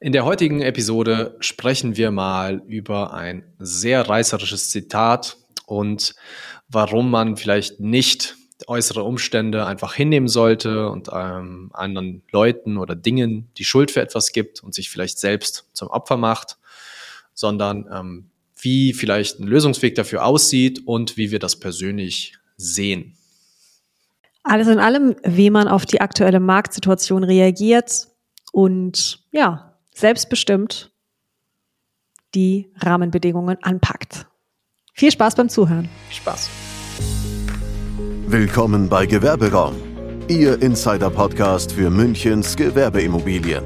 In der heutigen Episode sprechen wir mal über ein sehr reißerisches Zitat und warum man vielleicht nicht äußere Umstände einfach hinnehmen sollte und ähm, anderen Leuten oder Dingen die Schuld für etwas gibt und sich vielleicht selbst zum Opfer macht, sondern ähm, wie vielleicht ein Lösungsweg dafür aussieht und wie wir das persönlich sehen. Alles in allem, wie man auf die aktuelle Marktsituation reagiert und ja, selbstbestimmt die Rahmenbedingungen anpackt. Viel Spaß beim Zuhören. Spaß. Willkommen bei Gewerberaum, Ihr Insider-Podcast für Münchens Gewerbeimmobilien.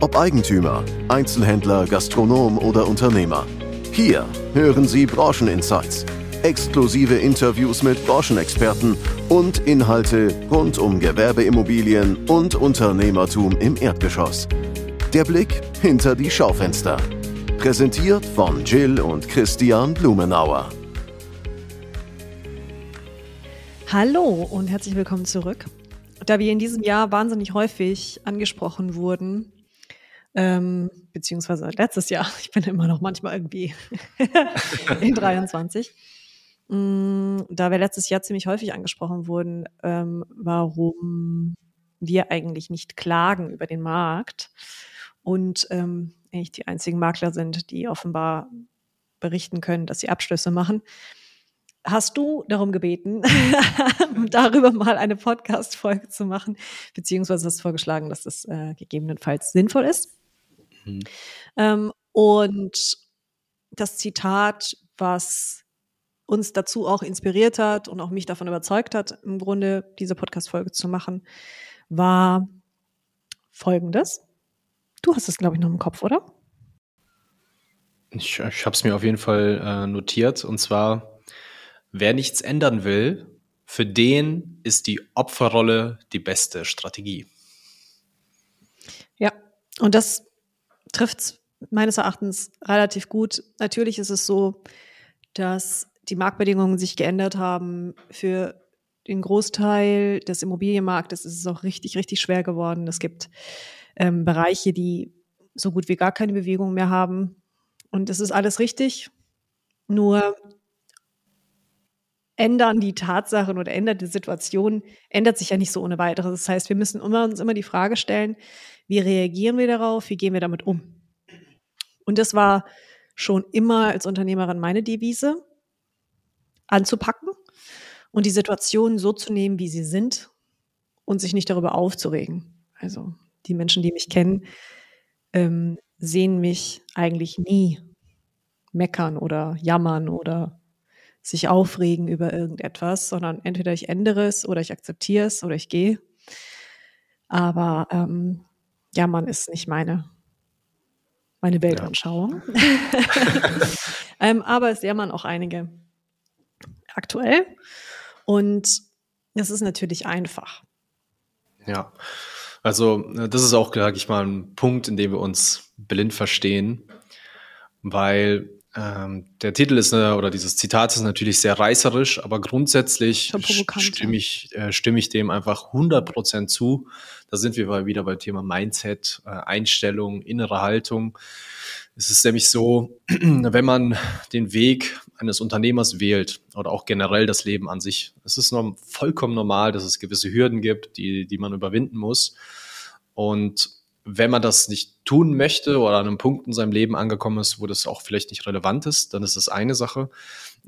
Ob Eigentümer, Einzelhändler, Gastronom oder Unternehmer. Hier hören Sie Brancheninsights, exklusive Interviews mit Branchenexperten und Inhalte rund um Gewerbeimmobilien und Unternehmertum im Erdgeschoss. Der Blick hinter die Schaufenster. Präsentiert von Jill und Christian Blumenauer. Hallo und herzlich willkommen zurück. Da wir in diesem Jahr wahnsinnig häufig angesprochen wurden, ähm, beziehungsweise letztes Jahr, ich bin immer noch manchmal irgendwie in 23, mm, da wir letztes Jahr ziemlich häufig angesprochen wurden, ähm, warum wir eigentlich nicht klagen über den Markt und ähm, eigentlich die einzigen Makler sind, die offenbar berichten können, dass sie Abschlüsse machen. Hast du darum gebeten, darüber mal eine Podcast-Folge zu machen, beziehungsweise hast vorgeschlagen, dass das äh, gegebenenfalls sinnvoll ist? Mhm. Ähm, und das Zitat, was uns dazu auch inspiriert hat und auch mich davon überzeugt hat, im Grunde diese Podcast-Folge zu machen, war folgendes. Du hast es, glaube ich, noch im Kopf, oder? Ich, ich habe es mir auf jeden Fall äh, notiert. Und zwar, wer nichts ändern will, für den ist die Opferrolle die beste Strategie. Ja, und das trifft meines Erachtens relativ gut. Natürlich ist es so, dass die Marktbedingungen sich geändert haben. Für den Großteil des Immobilienmarktes ist es auch richtig, richtig schwer geworden. Es gibt ähm, Bereiche, die so gut wie gar keine Bewegung mehr haben. Und es ist alles richtig. Nur ändern die Tatsachen oder ändert die Situation, ändert sich ja nicht so ohne weiteres. Das heißt, wir müssen immer, uns immer die Frage stellen, wie reagieren wir darauf, wie gehen wir damit um? Und das war schon immer als Unternehmerin meine Devise, anzupacken und die Situation so zu nehmen, wie sie sind und sich nicht darüber aufzuregen. Also die Menschen, die mich kennen, ähm, sehen mich eigentlich nie meckern oder jammern oder sich aufregen über irgendetwas, sondern entweder ich ändere es oder ich akzeptiere es oder ich gehe. Aber ähm, jammern ist nicht meine, meine Weltanschauung. Ja. ähm, aber es jammern auch einige aktuell. Und es ist natürlich einfach. Ja, also äh, das ist auch, sage ich mal, ein Punkt, in dem wir uns blind verstehen, weil ähm, der Titel ist äh, oder dieses Zitat ist natürlich sehr reißerisch, aber grundsätzlich stimme ich, äh, stimme ich dem einfach 100% zu. Da sind wir wieder beim Thema Mindset, äh, Einstellung, innere Haltung. Es ist nämlich so, wenn man den Weg eines Unternehmers wählt oder auch generell das Leben an sich, es ist vollkommen normal, dass es gewisse Hürden gibt, die, die man überwinden muss. Und wenn man das nicht tun möchte oder an einem Punkt in seinem Leben angekommen ist, wo das auch vielleicht nicht relevant ist, dann ist das eine Sache.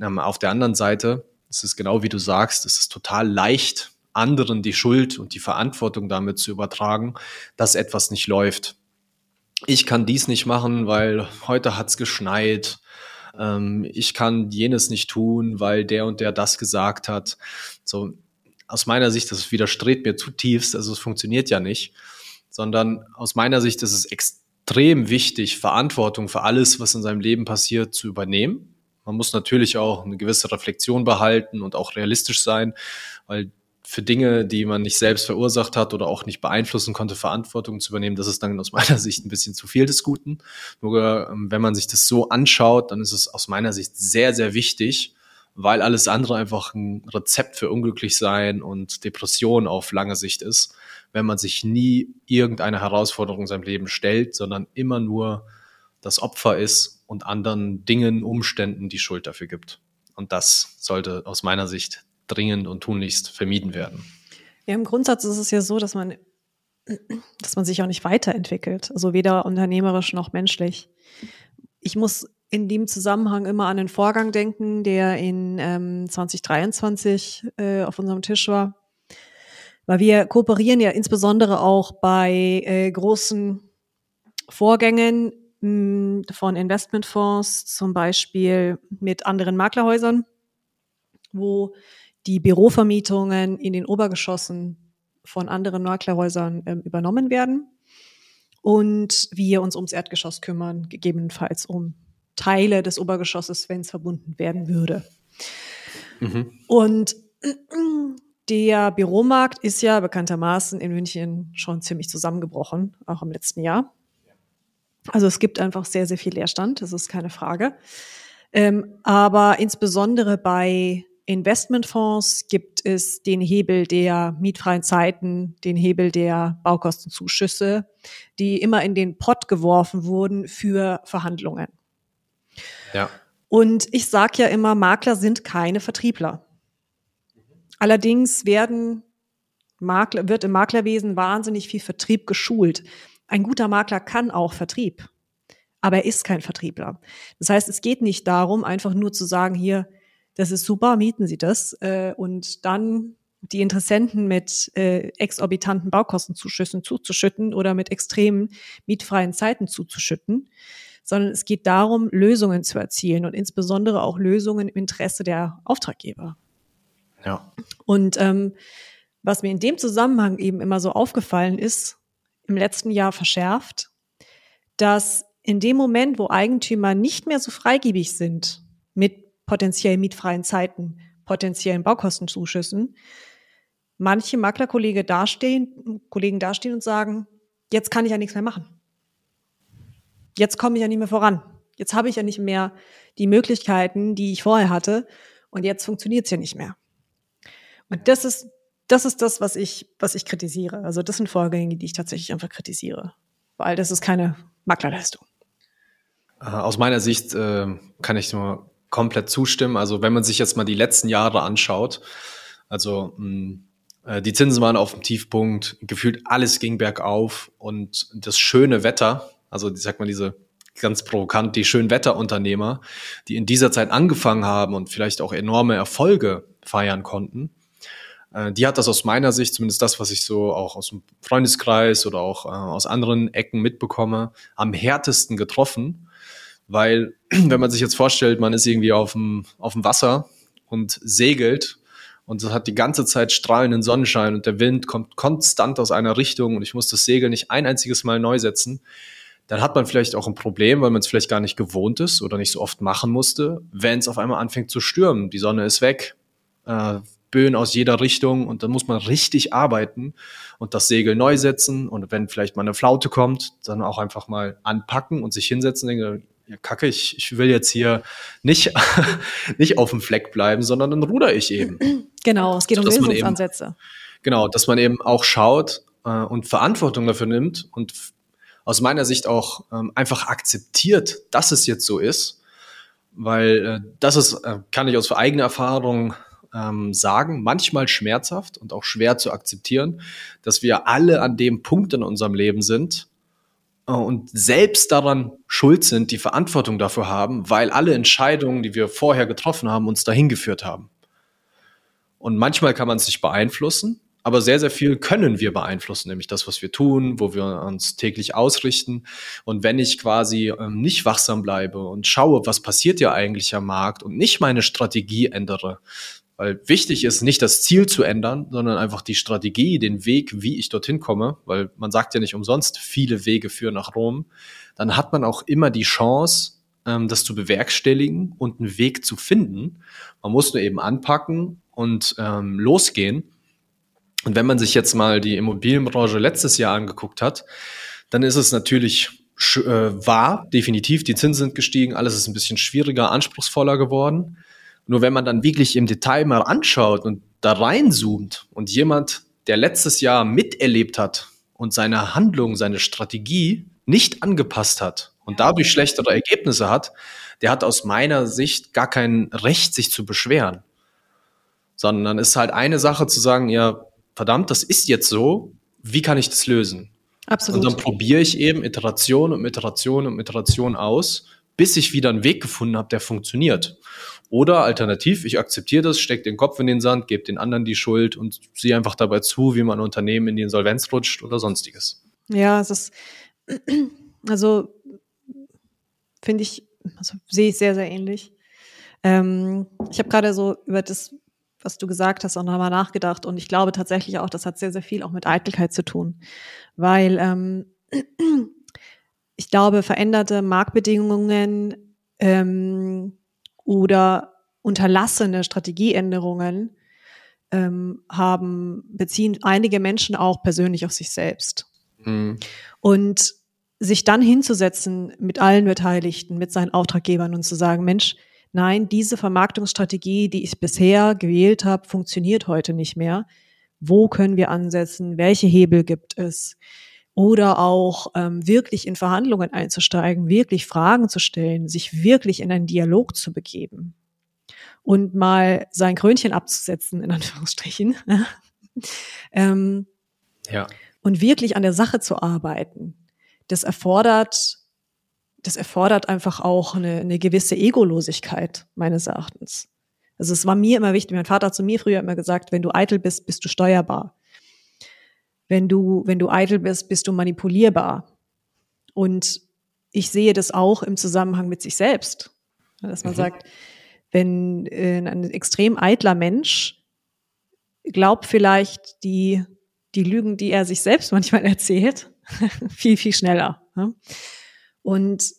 Ähm, auf der anderen Seite ist es genau wie du sagst, es ist total leicht, anderen die Schuld und die Verantwortung damit zu übertragen, dass etwas nicht läuft ich kann dies nicht machen, weil heute hat's geschneit. Ähm, ich kann jenes nicht tun, weil der und der das gesagt hat. So, aus meiner Sicht, das widerstrebt mir zutiefst, also es funktioniert ja nicht, sondern aus meiner Sicht ist es extrem wichtig, Verantwortung für alles, was in seinem Leben passiert, zu übernehmen. Man muss natürlich auch eine gewisse Reflexion behalten und auch realistisch sein, weil für Dinge, die man nicht selbst verursacht hat oder auch nicht beeinflussen konnte, Verantwortung zu übernehmen, das ist dann aus meiner Sicht ein bisschen zu viel des Guten. Nur ähm, wenn man sich das so anschaut, dann ist es aus meiner Sicht sehr, sehr wichtig, weil alles andere einfach ein Rezept für unglücklich sein und Depression auf lange Sicht ist, wenn man sich nie irgendeine Herausforderung in seinem Leben stellt, sondern immer nur das Opfer ist und anderen Dingen, Umständen die Schuld dafür gibt. Und das sollte aus meiner Sicht dringend und tunlichst vermieden werden. Ja, im Grundsatz ist es ja so, dass man, dass man sich auch nicht weiterentwickelt. Also weder unternehmerisch noch menschlich. Ich muss in dem Zusammenhang immer an einen Vorgang denken, der in ähm, 2023 äh, auf unserem Tisch war. Weil wir kooperieren ja insbesondere auch bei äh, großen Vorgängen mh, hm, von Investmentfonds, zum Beispiel mit anderen Maklerhäusern, wo die Bürovermietungen in den Obergeschossen von anderen Maklerhäusern äh, übernommen werden und wir uns ums Erdgeschoss kümmern, gegebenenfalls um Teile des Obergeschosses, wenn es verbunden werden würde. Mhm. Und der Büromarkt ist ja bekanntermaßen in München schon ziemlich zusammengebrochen, auch im letzten Jahr. Also es gibt einfach sehr, sehr viel Leerstand, das ist keine Frage. Ähm, aber insbesondere bei Investmentfonds gibt es den Hebel der mietfreien Zeiten, den Hebel der Baukostenzuschüsse, die immer in den Pott geworfen wurden für Verhandlungen. Ja. Und ich sage ja immer, Makler sind keine Vertriebler. Allerdings werden Makler, wird im Maklerwesen wahnsinnig viel Vertrieb geschult. Ein guter Makler kann auch Vertrieb, aber er ist kein Vertriebler. Das heißt, es geht nicht darum, einfach nur zu sagen, hier, das ist super, mieten Sie das äh, und dann die Interessenten mit äh, exorbitanten Baukostenzuschüssen zuzuschütten oder mit extremen mietfreien Zeiten zuzuschütten, sondern es geht darum, Lösungen zu erzielen und insbesondere auch Lösungen im Interesse der Auftraggeber. Ja. Und ähm, was mir in dem Zusammenhang eben immer so aufgefallen ist, im letzten Jahr verschärft, dass in dem Moment, wo Eigentümer nicht mehr so freigebig sind mit potenziell mietfreien Zeiten, potenziellen Baukostenzuschüssen, manche Maklerkollegen dastehen, Kollegen dastehen und sagen, jetzt kann ich ja nichts mehr machen jetzt komme ich ja nicht mehr voran. Jetzt habe ich ja nicht mehr die Möglichkeiten, die ich vorher hatte. Und jetzt funktioniert es ja nicht mehr. Und das ist, das ist das, was ich, was ich kritisiere. Also das sind Vorgänge, die ich tatsächlich einfach kritisiere. Weil das ist keine Maklerleistung. Äh, aus meiner Sicht äh, kann ich nur komplett zustimmen. Also wenn man sich jetzt mal die letzten Jahre anschaut, also mh, hm, äh, die Zinsen waren auf dem Tiefpunkt, gefühlt alles ging bergauf und das schöne Wetter, also, ich sag mal, diese ganz provokant, die Schönwetterunternehmer, die in dieser Zeit angefangen haben und vielleicht auch enorme Erfolge feiern konnten, äh, die hat das aus meiner Sicht, zumindest das, was ich so auch aus dem Freundeskreis oder auch äh, aus anderen Ecken mitbekomme, am härtesten getroffen. Weil, wenn man sich jetzt vorstellt, man ist irgendwie auf dem, auf dem Wasser und segelt und hat die ganze Zeit strahlenden Sonnenschein und der Wind kommt konstant aus einer Richtung und ich muss das Segel nicht ein einziges Mal neu setzen, dann hat man vielleicht auch ein Problem, weil man es vielleicht gar nicht gewohnt ist oder nicht so oft machen musste, wenn es auf einmal anfängt zu stürmen. Die Sonne ist weg, äh, Böen aus jeder Richtung und dann muss man richtig arbeiten und das Segel neu setzen und wenn vielleicht mal eine Flaute kommt, dann auch einfach mal anpacken und sich hinsetzen und denken, ja, kacke, ich, ich will jetzt hier nicht, nicht auf dem Fleck bleiben, sondern dann ruder ich eben. Genau, es geht um Lösungsansätze. Eben, genau, dass man eben auch schaut äh, und Verantwortung dafür nimmt und aus meiner Sicht auch ähm, einfach akzeptiert, dass es jetzt so ist, weil äh, das ist, äh, kann ich aus eigener Erfahrung ähm, sagen, manchmal schmerzhaft und auch schwer zu akzeptieren, dass wir alle an dem Punkt in unserem Leben sind und selbst daran schuld sind, die Verantwortung dafür haben, weil alle Entscheidungen, die wir vorher getroffen haben, uns dahin geführt haben. Und manchmal kann man es nicht beeinflussen, aber sehr, sehr viel können wir beeinflussen, nämlich das, was wir tun, wo wir uns täglich ausrichten. Und wenn ich quasi ähm, nicht wachsam bleibe und schaue, was passiert ja eigentlich am Markt und nicht meine Strategie ändere, weil wichtig ist, nicht das Ziel zu ändern, sondern einfach die Strategie, den Weg, wie ich dorthin komme, weil man sagt ja nicht umsonst, viele Wege führen nach Rom, dann hat man auch immer die Chance, ähm, das zu bewerkstelligen und einen Weg zu finden. Man muss nur eben anpacken und ähm, losgehen. Und wenn man sich jetzt mal die Immobilienbranche letztes Jahr angeguckt hat, dann ist es natürlich äh, wahr, definitiv, die Zinsen sind gestiegen, alles ist ein bisschen schwieriger, anspruchsvoller geworden. Nur wenn man dann wirklich im Detail mal anschaut und da reinzoomt und jemand, der letztes Jahr miterlebt hat und seine Handlung, seine Strategie nicht angepasst hat und dadurch schlechtere Ergebnisse hat, der hat aus meiner Sicht gar kein Recht, sich zu beschweren. Sondern ist halt eine Sache zu sagen, ja, verdammt, das ist jetzt so, wie kann ich das lösen? Absolut. Und dann probiere ich eben Iteration und Iteration und Iteration aus, bis ich wieder einen Weg gefunden habe, der funktioniert. Oder alternativ, ich akzeptiere das, stecke den Kopf in den Sand, gebe den anderen die Schuld und sehe einfach dabei zu, wie mein Unternehmen in die Insolvenz rutscht oder sonstiges. Ja, es ist, also finde ich, also sehe ich sehr, sehr ähnlich. Ähm, ich habe gerade so über das, was du gesagt hast, auch nochmal nachgedacht und ich glaube tatsächlich auch, das hat sehr, sehr viel auch mit Eitelkeit zu tun, weil ähm, ich glaube, veränderte Marktbedingungen ähm, oder unterlassene Strategieänderungen ähm, haben, beziehen einige Menschen auch persönlich auf sich selbst. Mhm. Und sich dann hinzusetzen mit allen Beteiligten, mit seinen Auftraggebern und zu sagen, Mensch, nein, diese Vermarktungsstrategie, die ich bisher gewählt habe, funktioniert heute nicht mehr. Wo können wir ansetzen? Welche Hebel gibt es? Oder auch ähm, wirklich in Verhandlungen einzusteigen, wirklich Fragen zu stellen, sich wirklich in einen Dialog zu begeben und mal sein Krönchen abzusetzen, in Anführungsstrichen. ähm, ja. Und wirklich an der Sache zu arbeiten. Das erfordert, das erfordert einfach auch eine, eine gewisse Egolosigkeit, meines Erachtens. Also es war mir immer wichtig, mein Vater hat zu mir früher immer gesagt, wenn du eitel bist, bist du steuerbar. Wenn du, wenn du eitel bist, bist du manipulierbar. Und ich sehe das auch im Zusammenhang mit sich selbst. Dass man mhm. sagt, wenn äh, ein extrem eitler Mensch glaubt vielleicht die, die Lügen, die er sich selbst manchmal erzählt, viel, viel schneller. Und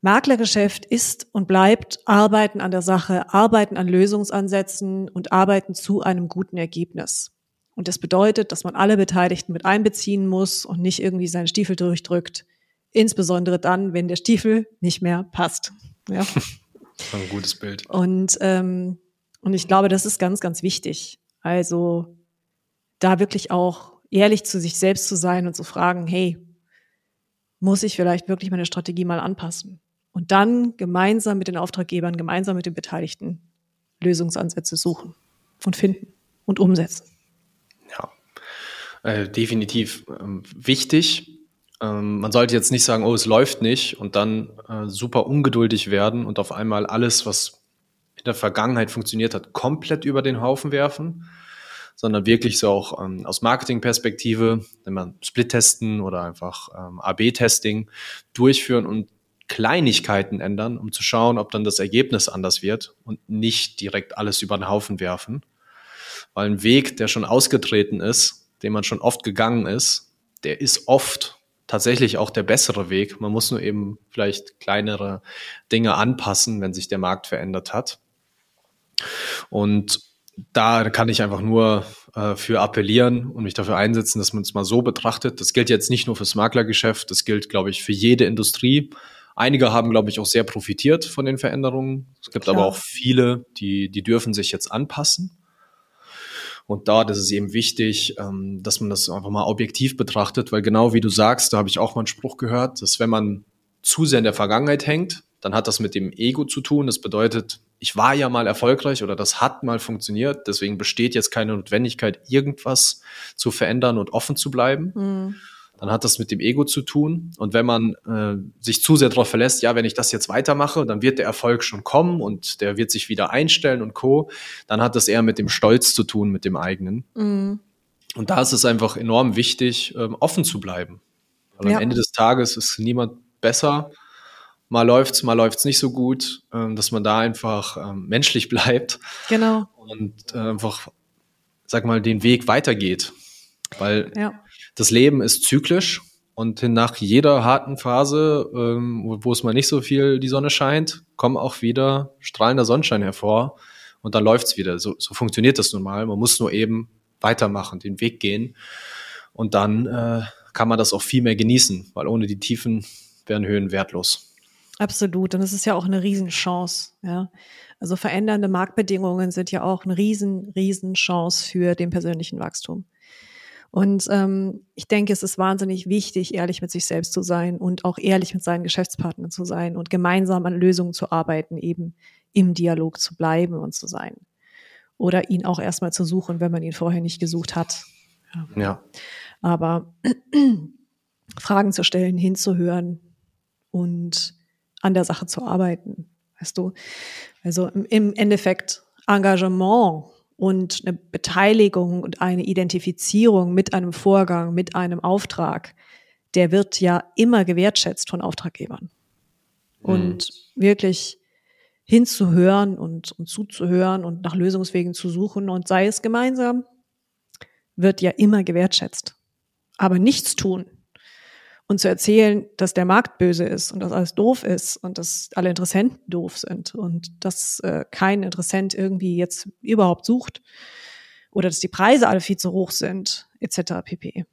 Maklergeschäft ist und bleibt Arbeiten an der Sache, Arbeiten an Lösungsansätzen und Arbeiten zu einem guten Ergebnis. Und das bedeutet, dass man alle Beteiligten mit einbeziehen muss und nicht irgendwie seinen Stiefel durchdrückt. Insbesondere dann, wenn der Stiefel nicht mehr passt. Ja. Ein gutes Bild. Und, ähm, und ich glaube, das ist ganz, ganz wichtig. Also da wirklich auch ehrlich zu sich selbst zu sein und zu fragen, hey, muss ich vielleicht wirklich meine Strategie mal anpassen? Und dann gemeinsam mit den Auftraggebern, gemeinsam mit den Beteiligten Lösungsansätze suchen und finden und umsetzen. Äh, definitiv ähm, wichtig. Ähm, man sollte jetzt nicht sagen, oh, es läuft nicht und dann äh, super ungeduldig werden und auf einmal alles, was in der Vergangenheit funktioniert hat, komplett über den Haufen werfen, sondern wirklich so auch ähm, aus Marketingperspektive, wenn man Split-Testen oder einfach ähm, AB-Testing durchführen und Kleinigkeiten ändern, um zu schauen, ob dann das Ergebnis anders wird und nicht direkt alles über den Haufen werfen. Weil ein Weg, der schon ausgetreten ist, den man schon oft gegangen ist, der ist oft tatsächlich auch der bessere Weg. Man muss nur eben vielleicht kleinere Dinge anpassen, wenn sich der Markt verändert hat. Und da kann ich einfach nur äh, für appellieren und mich dafür einsetzen, dass man es mal so betrachtet. Das gilt jetzt nicht nur fürs Maklergeschäft, das gilt, glaube ich, für jede Industrie. Einige haben, glaube ich, auch sehr profitiert von den Veränderungen. Es gibt Klar. aber auch viele, die, die dürfen sich jetzt anpassen. Und dort ist es eben wichtig, ähm, dass man das einfach mal objektiv betrachtet, weil genau wie du sagst, da habe ich auch mal einen Spruch gehört, dass wenn man zu sehr in der Vergangenheit hängt, dann hat das mit dem Ego zu tun. Das bedeutet, ich war ja mal erfolgreich oder das hat mal funktioniert, deswegen besteht jetzt keine Notwendigkeit, irgendwas zu verändern und offen zu bleiben. Mhm dann hat das mit dem Ego zu tun. Und wenn man äh, sich zu sehr darauf verlässt, ja, wenn ich das jetzt weitermache, dann wird der Erfolg schon kommen und der wird sich wieder einstellen und co., dann hat das eher mit dem Stolz zu tun, mit dem eigenen. Mhm. Und da ist es einfach enorm wichtig, ähm, offen zu bleiben. Weil ja. am Ende des Tages ist niemand besser. Mal läuft's, mal läuft's nicht so gut, ähm, dass man da einfach ähm, menschlich bleibt. Genau. Und äh, einfach, sag mal, den Weg weitergeht. Weil ja das Leben ist zyklisch und nach jeder harten Phase, ähm, wo es mal nicht so viel die Sonne scheint, kommen auch wieder strahlender Sonnenschein hervor und dann läuft's wieder. So, so funktioniert das nun mal. Man muss nur eben weitermachen, den Weg gehen und dann äh, kann man das auch viel mehr genießen, weil ohne die Tiefen wären Höhen wertlos. Absolut. Und es ist ja auch eine Riesenchance, ja. Also verändernde Marktbedingungen sind ja auch eine riesen, riesen Chance für den persönlichen Wachstum. Und ähm, ich denke, es ist wahnsinnig wichtig, ehrlich mit sich selbst zu sein und auch ehrlich mit seinen Geschäftspartnern zu sein und gemeinsam an Lösungen zu arbeiten, eben im Dialog zu bleiben und zu sein. Oder ihn auch erstmal zu suchen, wenn man ihn vorher nicht gesucht hat. Ja. ja. Aber Fragen zu stellen, hinzuhören und an der Sache zu arbeiten. Weißt du? Also im Endeffekt Engagement und eine Beteiligung und eine Identifizierung mit einem Vorgang, mit einem Auftrag, der wird ja immer gewertschätzt von Auftraggebern. Und mhm. wirklich hinzuhören und, und zuzuhören und nach Lösungswegen zu suchen und sei es gemeinsam, wird ja immer gewertschätzt. Aber nichts tun und zu erzählen, dass der Markt böse ist und dass alles doof ist und dass alle Interessenten doof sind und dass äh, kein Interessent irgendwie jetzt überhaupt sucht oder dass die Preise alle viel zu hoch sind, etc. pp.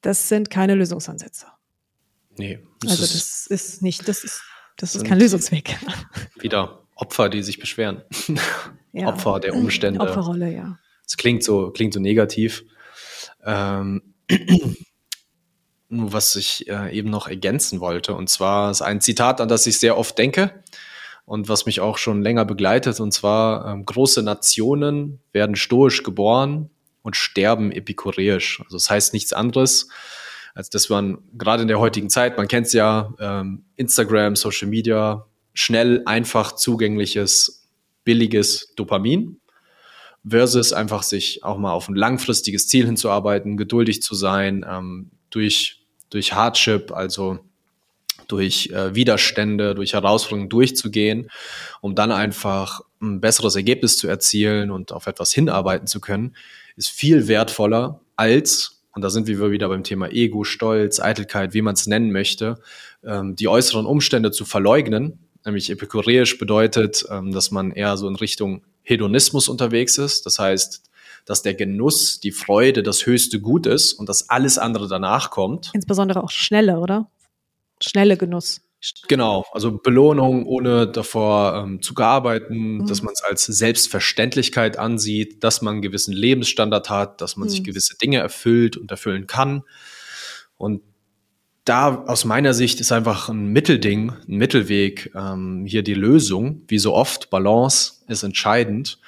Das sind keine Lösungsansätze. Nee. Das also das ist nicht, das ist, das ist kein Lösungsweg. Wieder Opfer, die sich beschweren. Ja. Opfer der Umstände. Opferrolle, ja. Es klingt so, klingt so negativ. Ähm, was ich äh, eben noch ergänzen wollte. Und zwar ist ein Zitat, an das ich sehr oft denke und was mich auch schon länger begleitet. Und zwar, ähm, große Nationen werden stoisch geboren und sterben epikureisch. Also das heißt nichts anderes, als dass man gerade in der heutigen Zeit, man kennt es ja, ähm, Instagram, Social Media, schnell, einfach zugängliches, billiges Dopamin versus einfach sich auch mal auf ein langfristiges Ziel hinzuarbeiten, geduldig zu sein, ähm, durch durch Hardship, also durch äh, Widerstände, durch Herausforderungen durchzugehen, um dann einfach ein besseres Ergebnis zu erzielen und auf etwas hinarbeiten zu können, ist viel wertvoller als, und da sind wir wieder beim Thema Ego, Stolz, Eitelkeit, wie man es nennen möchte, ähm, die äußeren Umstände zu verleugnen. Nämlich epikureisch bedeutet, ähm, dass man eher so in Richtung Hedonismus unterwegs ist. Das heißt, dass der Genuss, die Freude das höchste Gut ist und dass alles andere danach kommt. Insbesondere auch schnelle, oder? Schnelle Genuss. Genau, also Belohnung, ohne davor ähm, zu arbeiten, mhm. dass man es als Selbstverständlichkeit ansieht, dass man einen gewissen Lebensstandard hat, dass man mhm. sich gewisse Dinge erfüllt und erfüllen kann. Und da aus meiner Sicht ist einfach ein Mittelding, ein Mittelweg ähm, hier die Lösung. Wie so oft, Balance ist entscheidend.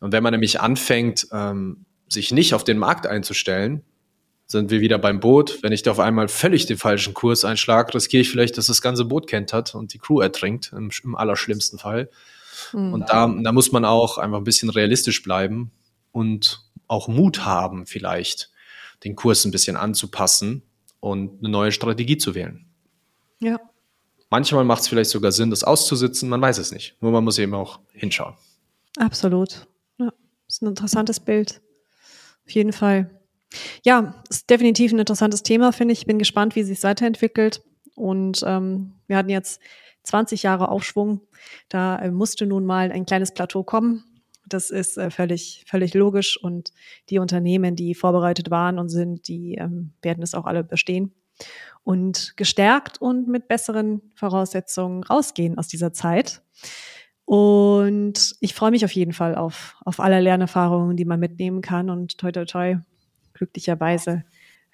Und wenn man nämlich anfängt, ähm, sich nicht auf den Markt einzustellen, sind wir wieder beim Boot. Wenn ich da auf einmal völlig den falschen Kurs einschlage, riskiere ich vielleicht, dass das ganze Boot kentert und die Crew ertrinkt, im, im allerschlimmsten Fall. Mhm. Und da, da muss man auch einfach ein bisschen realistisch bleiben und auch Mut haben, vielleicht den Kurs ein bisschen anzupassen und eine neue Strategie zu wählen. Ja. Manchmal macht es vielleicht sogar Sinn, das auszusitzen, man weiß es nicht. Nur man muss eben auch hinschauen. Absolut. Das ist ein interessantes Bild. Auf jeden Fall. Ja, ist definitiv ein interessantes Thema, finde ich. Bin gespannt, wie sich weiterentwickelt. Und ähm, wir hatten jetzt 20 Jahre Aufschwung. Da äh, musste nun mal ein kleines Plateau kommen. Das ist äh, völlig, völlig logisch. Und die Unternehmen, die vorbereitet waren und sind, die ähm, werden es auch alle bestehen. Und gestärkt und mit besseren Voraussetzungen rausgehen aus dieser Zeit. Und ich freue mich auf jeden Fall auf, auf alle Lernerfahrungen, die man mitnehmen kann. Und toi, toi, toi, glücklicherweise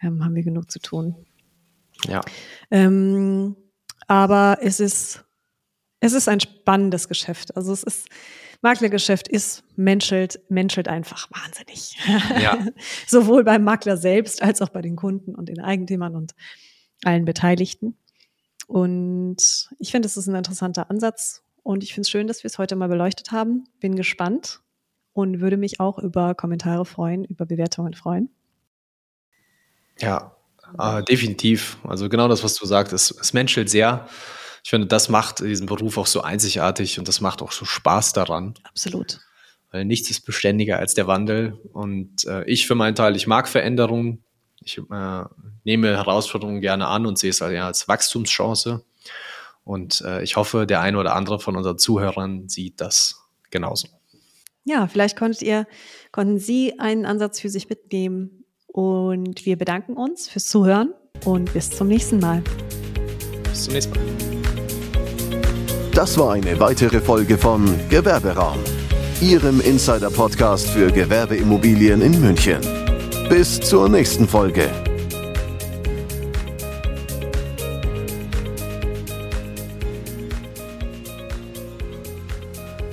ähm, haben wir genug zu tun. Ja. Ähm, aber es ist, es ist ein spannendes Geschäft. Also es ist, Maklergeschäft ist, menschelt, menschelt einfach wahnsinnig. Ja. Sowohl beim Makler selbst als auch bei den Kunden und den Eigentümern und allen Beteiligten. Und ich finde, es ist ein interessanter Ansatz und ich finde es schön, dass wir es heute mal beleuchtet haben. Bin gespannt und würde mich auch über Kommentare freuen, über Bewertungen freuen. Ja, äh, definitiv. Also genau das, was du sagst, es, es menschelt sehr. Ich finde, das macht diesen Beruf auch so einzigartig und das macht auch so Spaß daran. Absolut. Weil nichts ist beständiger als der Wandel. Und äh, ich für meinen Teil, ich mag Veränderungen. Ich äh, nehme Herausforderungen gerne an und sehe es als Wachstumschance. Und äh, ich hoffe, der eine oder andere von unseren Zuhörern sieht das genauso. Ja, vielleicht konntet ihr, konnten Sie einen Ansatz für sich mitnehmen. Und wir bedanken uns fürs Zuhören und bis zum nächsten Mal. Bis zum nächsten Mal. Das war eine weitere Folge von Gewerberaum, Ihrem Insider-Podcast für Gewerbeimmobilien in München. Bis zur nächsten Folge.